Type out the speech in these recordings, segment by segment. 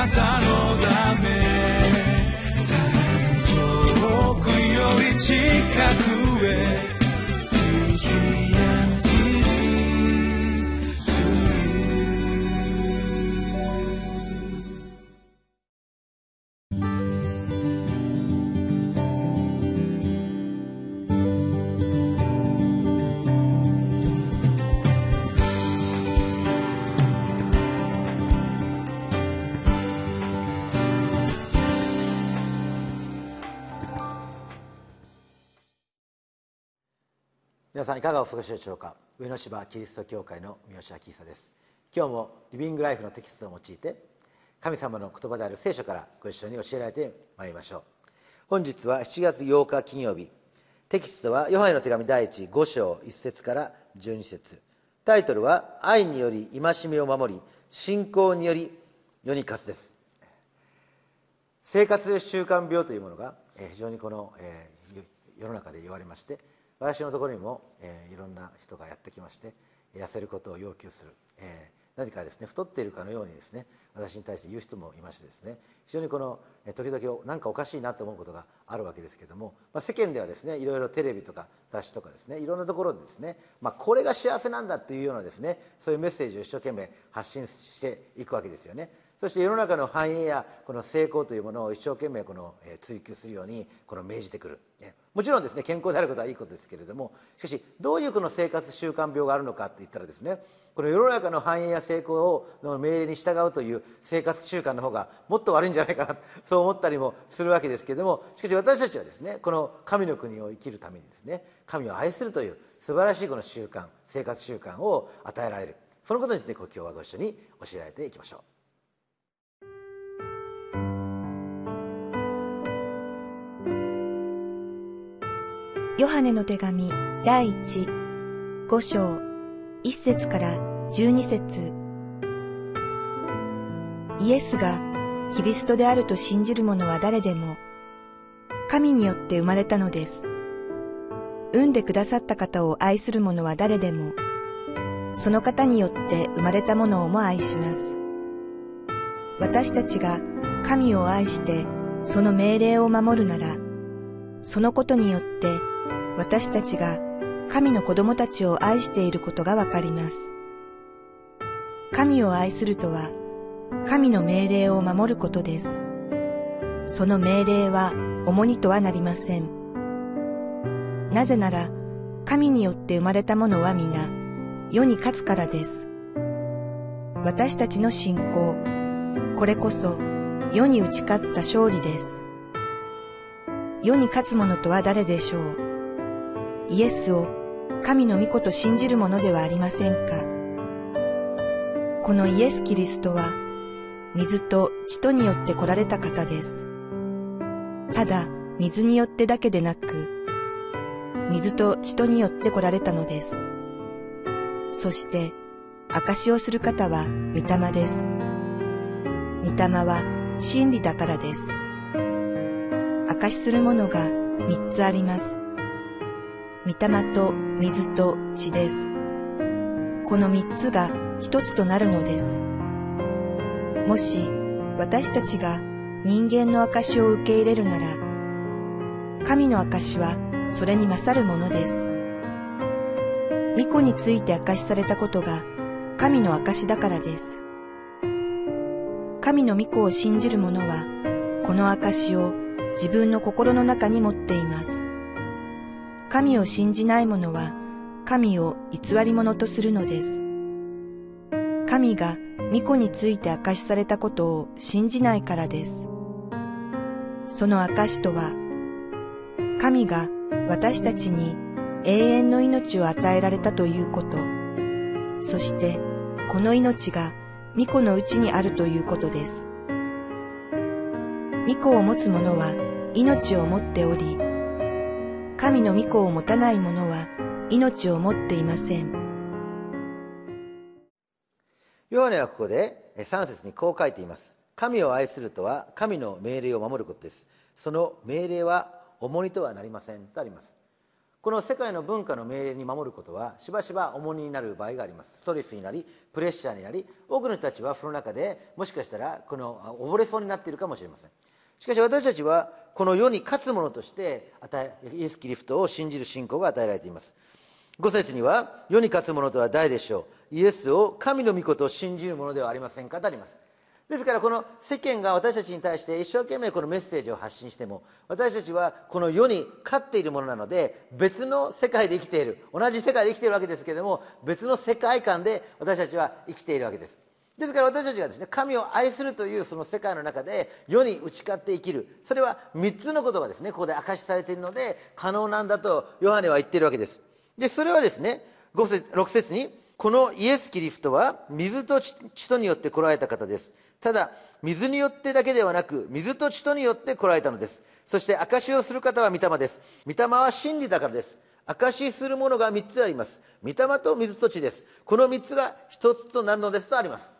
なたのため。遠くより近く。皆さんいかがお過ごしでしょうか？上野芝キリスト教会の三好明久です。今日もリビングライフのテキストを用いて神様の言葉である聖書からご一緒に教えられてまいりましょう。本日は7月8日金曜日。テキストはヨハネの手紙第1 5章1節から12節。タイトルは「愛により戒めを守り信仰により世に勝つ」です。生活習慣病というものが非常にこの世の中で言われまして私のところにも、えー、いろんな人がやってきまして痩せることを要求する、えー、何かですね太っているかのようにですね私に対して言う人もいましてですね非常にこの時々何かおかしいなと思うことがあるわけですけども、まあ、世間ではですねいろいろテレビとか雑誌とかですねいろんなところでですね、まあ、これが幸せなんだっていうようなですねそういうメッセージを一生懸命発信していくわけですよね。そして世の中の繁栄やこの成功というものを一生懸命この追求するようにこの命じてくる。ね。もちろんですね健康であることはいいことですけれどもしかしどういうこの生活習慣病があるのかって言ったらですねこの世の中の繁栄や成功の命令に従うという生活習慣の方がもっと悪いんじゃないかなそう思ったりもするわけですけれどもしかし私たちはですねこの神の国を生きるためにですね神を愛するという素晴らしいこの習慣生活習慣を与えられる。そのことについて今日はご一緒に教えられていきましょう。ヨハネの手紙第1、5章、1節から12節イエスがキリストであると信じる者は誰でも、神によって生まれたのです。産んでくださった方を愛する者は誰でも、その方によって生まれたものをも愛します。私たちが神を愛してその命令を守るなら、そのことによって私たちが神の子供たちを愛していることがわかります。神を愛するとは、神の命令を守ることです。その命令は重荷とはなりません。なぜなら、神によって生まれたものは皆、世に勝つからです。私たちの信仰、これこそ世に打ち勝った勝利です。世に勝つ者とは誰でしょうイエスを神の御子と信じるものではありませんか？このイエス・キリストは水と血とによって来られた方です。ただ水によってだけでなく、水と血とによって来られたのです。そして、証をする方は御霊です。御霊は真理だからです。証しするものが三つあります。御霊と水と血です。この三つが一つとなるのです。もし私たちが人間の証を受け入れるなら、神の証はそれに勝るものです。御子について証しされたことが神の証だからです。神の御子を信じる者は、この証を自分の心の中に持っています。神を信じない者は神を偽り者とするのです。神が御子について明かしされたことを信じないからです。その証とは、神が私たちに永遠の命を与えられたということ、そしてこの命が御子のうちにあるということです。御子を持つ者は命を持っており、神の御子を持たない者は命を持っていません。ヨハネはここで3節にこう書いています。神を愛するとは神の命令を守ることです。その命令は重荷とはなりませんとあります。この世界の文化の命令に守ることはしばしば重荷になる場合がありますストレスになりプレッシャーになり多くの人たちはその中でもしかしたらこの溺れそうになっているかもしれませんしかし私たちはこの世に勝つ者として与えイエス・キリストを信じる信仰が与えられています。5節には世に勝つ者とは誰でしょう？イエスを神の御事を信じる者ではありませんか？とあります。ですからこの世間が私たちに対して一生懸命このメッセージを発信しても私たちはこの世に勝っているものなので別の世界で生きている同じ世界で生きているわけですけれども別の世界観で私たちは生きているわけです。ですから私たちがですね神を愛するというその世界の中で世に打ち勝って生きる。それは3つのことがですね。ここで明かしされているので可能なんだとヨハネは言っているわけです。でそれはですね節6節にこのイエス・キリストは水と血とによって来られた方です。ただ水によってだけではなく水と血とによって来られたのです。そして証しをする方は御霊です。御霊は真理だからです。証しするものが3つあります。御霊と水と血です。この3つが1つとなるのですとあります。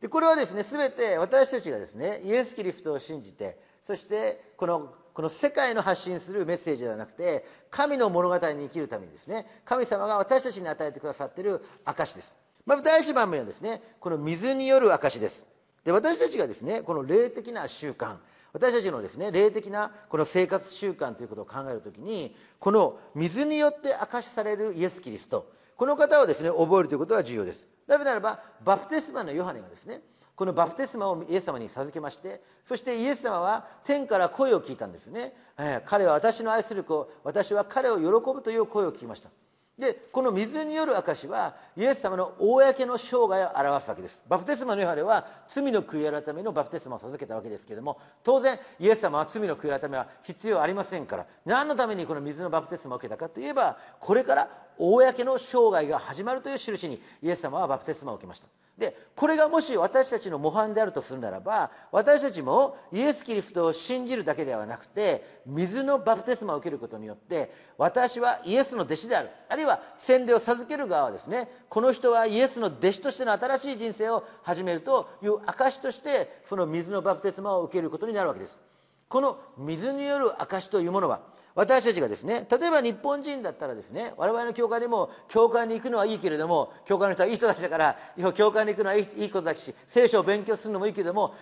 でこれはですね全て私たちがですねイエス・キリストを信じてそしてこのこの世界の発信するメッセージではなくて神の物語に生きるためにですね神様が私たちに与えてくださっている証です。まず第一番目はですねこの水による証です。で私たちがですねこの霊的な習慣私たちのですね霊的なこの生活習慣ということを考えるときにこの水によって証しされるイエス・キリストこの方をですね覚えるということは重要です。なぜならばバプテスマのヨハネがですねこのバプテスマをイエス様に授けましてそしてイエス様は天から声を聞いたんですよね、えー、彼は私の愛する子私は彼を喜ぶという声を聞きました。でこの水による証はイエス様の公の生涯を表すわけです。バプテスマのヨハネは罪の悔い改めのバプテスマを授けたわけですけれども当然イエス様は罪の悔い改めは必要ありませんから何のためにこの水のバプテスマを受けたかといえばこれから公の生涯が始まるという印にイエス様はバプテスマを受けました。でこれがもし私たちの模範であるとするならば私たちもイエス・キリストを信じるだけではなくて水のバプテスマを受けることによって私はイエスの弟子である。あるいは洗礼を授ける側はですねこの人はイエスの弟子としての新しい人生を始めるという証としてその水のバプテスマを受けることになるわけです。この水による証というものは私たちがですね例えば日本人だったらですね我々の教会にも教会に行くのはいいけれども教会の人はいい人たちだから教会に行くのはいいことだし聖書を勉強するのもいいけれども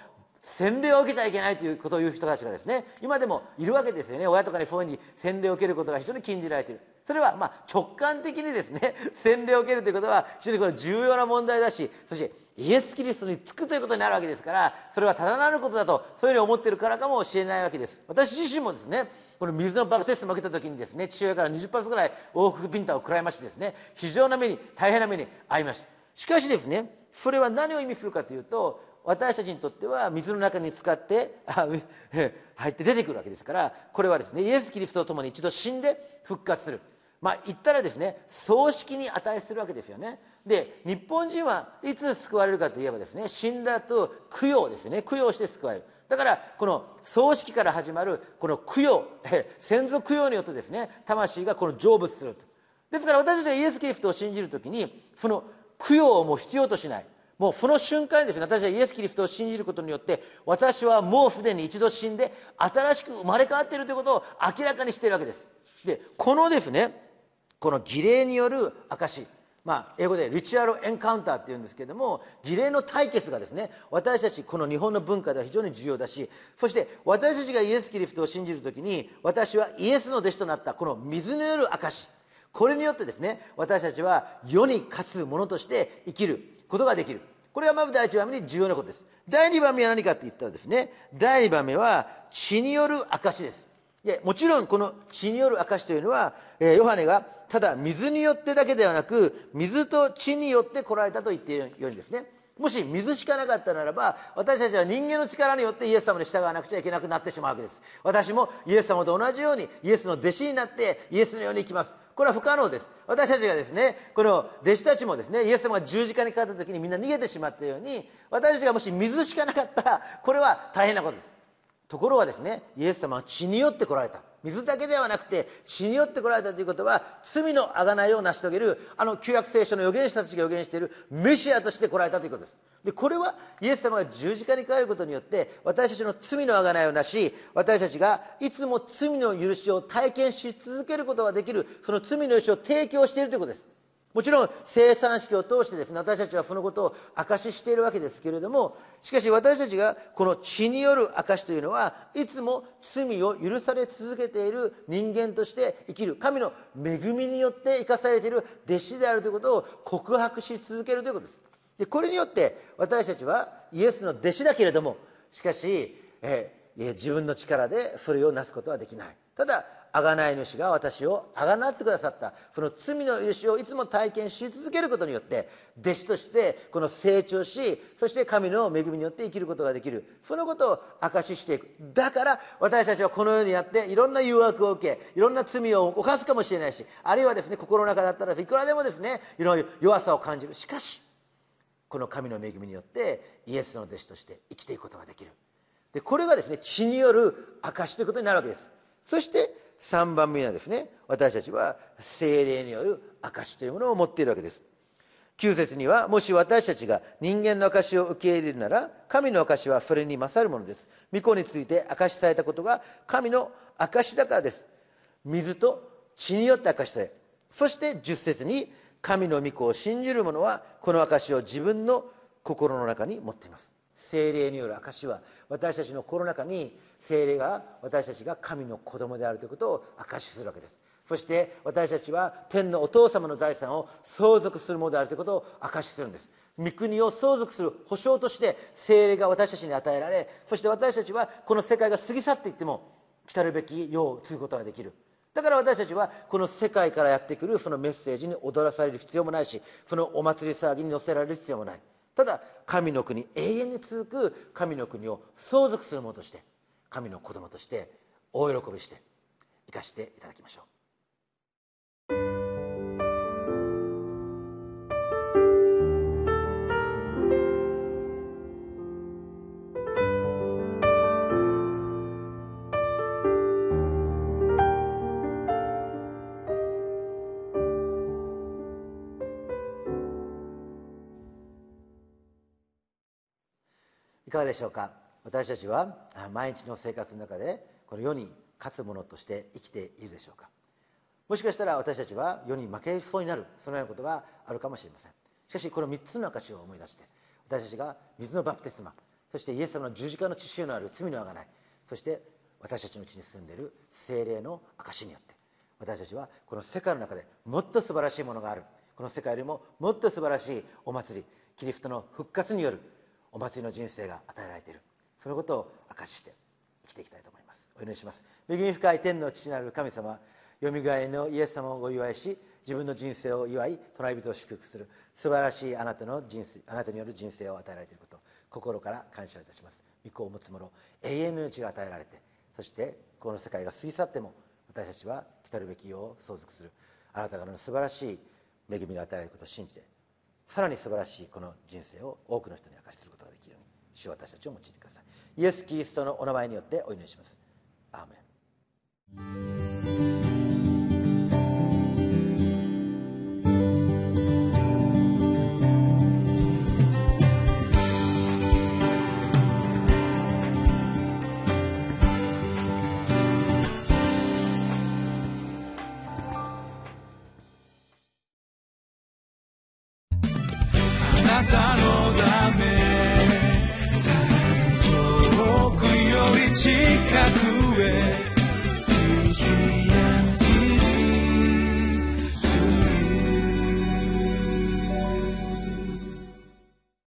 洗礼を受けちゃいけないということを言う人たちがですね今でもいるわけですよね。親とかにそういうふうに洗礼を受けることが非常に禁じられている。それはま直感的にですね 洗礼を受けるということは非常にこれ重要な問題だしそしてイエス・キリストにつくということになるわけですからそれはただなることだとそういうふうに思っているからかもしれないわけです。私自身もですねこの水のバプテスマを受けた時にですね父親から20発ぐらい往復ビンタを食らいましてですね非常な目に大変な目に遭いました。しかしですねそれは何を意味するかというと私たちにとっては水の中に使って 入って出てくるわけですからこれはですねイエス・キリストと共に一度死んで復活する。まあ言ったらですね葬式に値するわけですよね。で日本人はいつ救われるかといえばですね死んだと供養ですね。供養して救われる。だからこの葬式から始まるこの供養 先祖供養によってですね魂がこの成仏すると。ですから私たちがイエス・キリストを信じる時にその供養をもう必要としない。もうその瞬間にですね私はイエス・キリストを信じることによって私はもうすでに一度死んで新しく生まれ変わっているということを明らかにしているわけです。でこのですねこの儀礼による証まあ、英語でリチュアルエンカウンターっていうんですけれども儀礼の対決がですね私たちこの日本の文化では非常に重要だしそして私たちがイエス・キリストを信じる時に私はイエスの弟子となったこの水のよる証これによってですね私たちは世に勝つ者として生きる。ことができる。これがまず第一番目に重要なことです。第二番目は何かって言ったらですね第二番目は血による証です。いやもちろんこの血による証というのは、えー、ヨハネがただ水によってだけではなく水と血によって来られたと言っているようにですね。もし水しかなかったならば私たちは人間の力によってイエス様に従わなくちゃいけなくなってしまうわけです。私もイエス様と同じようにイエスの弟子になってイエスのように生きます。これは不可能です。私たちがですねこの弟子たちもですねイエス様が十字架にかかった時にみんな逃げてしまったように私たちがもし水しかなかったらこれは大変なことです。ところがですねイエス様は血によって来られた。水だけではなくて血によって来られたということは罪の贖いを成し遂げる。あの旧約聖書の預言者たちが預言しているメシアとして来られたということです。でこれはイエス様が十字架に帰ることによって私たちの罪の贖いをなし私たちがいつも罪の許しを体験し続けることができるその罪の許しを提供しているということです。もちろん生産式を通してですね私たちはそのことを証ししているわけですけれどもしかし私たちがこの血による証というのはいつも罪を許され続けている人間として生きる神の恵みによって生かされている弟子であるということを告白し続けるということです。でこれによって私たちはイエスの弟子だけれどもしかし、えー、自分の力でそれをなすことはできない。ただ贖い主が私を贖ってくださった。その罪の許しをいつも体験し続けることによって弟子としてこの成長しそして神の恵みによって生きることができる。そのことを証ししていく。だから私たちはこの世にやっていろんな誘惑を受けいろんな罪を犯すかもしれないしあるいはですね心の中だったらいくらでもですねいろいろ弱さを感じる。しかしこの神の恵みによってイエスの弟子として生きていくことができる。でこれがですね血による証しということになるわけです。そして3番目にはですね私たちは精霊による証というものを持っているわけです。9節にはもし私たちが人間の証を受け入れるなら神の証はそれに勝るものです。御子について証しされたことが神の証だからです。水と血によって証しされそして10節に神の御子を信じる者はこの証を自分の心の中に持っています。精霊による証は私たちの心の中に精霊が私たちが神の子供であるということを証しするわけです。そして私たちは天のお父様の財産を相続するものであるということを証しするんです。御国を相続する保証として精霊が私たちに与えられそして私たちはこの世界が過ぎ去っていっても来るべき世を継ぐことができる。だから私たちはこの世界からやってくるそのメッセージに踊らされる必要もないしそのお祭り騒ぎに乗せられる必要もない。ただ神の国永遠に続く神の国を相続するものとして神の子供として大喜びして生かしていただきましょう。かがでしょうか？私たちは毎日の生活の中でこの世に勝つ者として生きているでしょうか？もしかしたら私たちは世に負けそうになるそのようなことがあるかもしれません。しかしこの3つの証を思い出して私たちが水のバプテスマそしてイエス様の十字架の血潮のある罪のあがないそして私たちのうちに住んでいる精霊の証によって私たちはこの世界の中でもっと素晴らしいものがある。この世界よりももっと素晴らしいお祭りキリストの復活によるお祭りの人生が与えられている。そのことを証しして生きていきたいと思います。お祈りします。恵み深い天の父なる神様よみがえのイエス様をお祝いし自分の人生を祝い隣人を祝福する素晴らしいあなたの人生あなたによる人生を与えられていること心から感謝いたします。御子を持つ者永遠の命が与えられてそしてこの世界が過ぎ去っても私たちは来たるべき世を相続する。あなたからの素晴らしい恵みが与えられることを信じてさらに素晴らしいこの人生を多くの人に明かしすることができるように主は私たちを用いてください。イエス・キリストのお名前によってお祈りします。アーメン。たのため。遠くより近く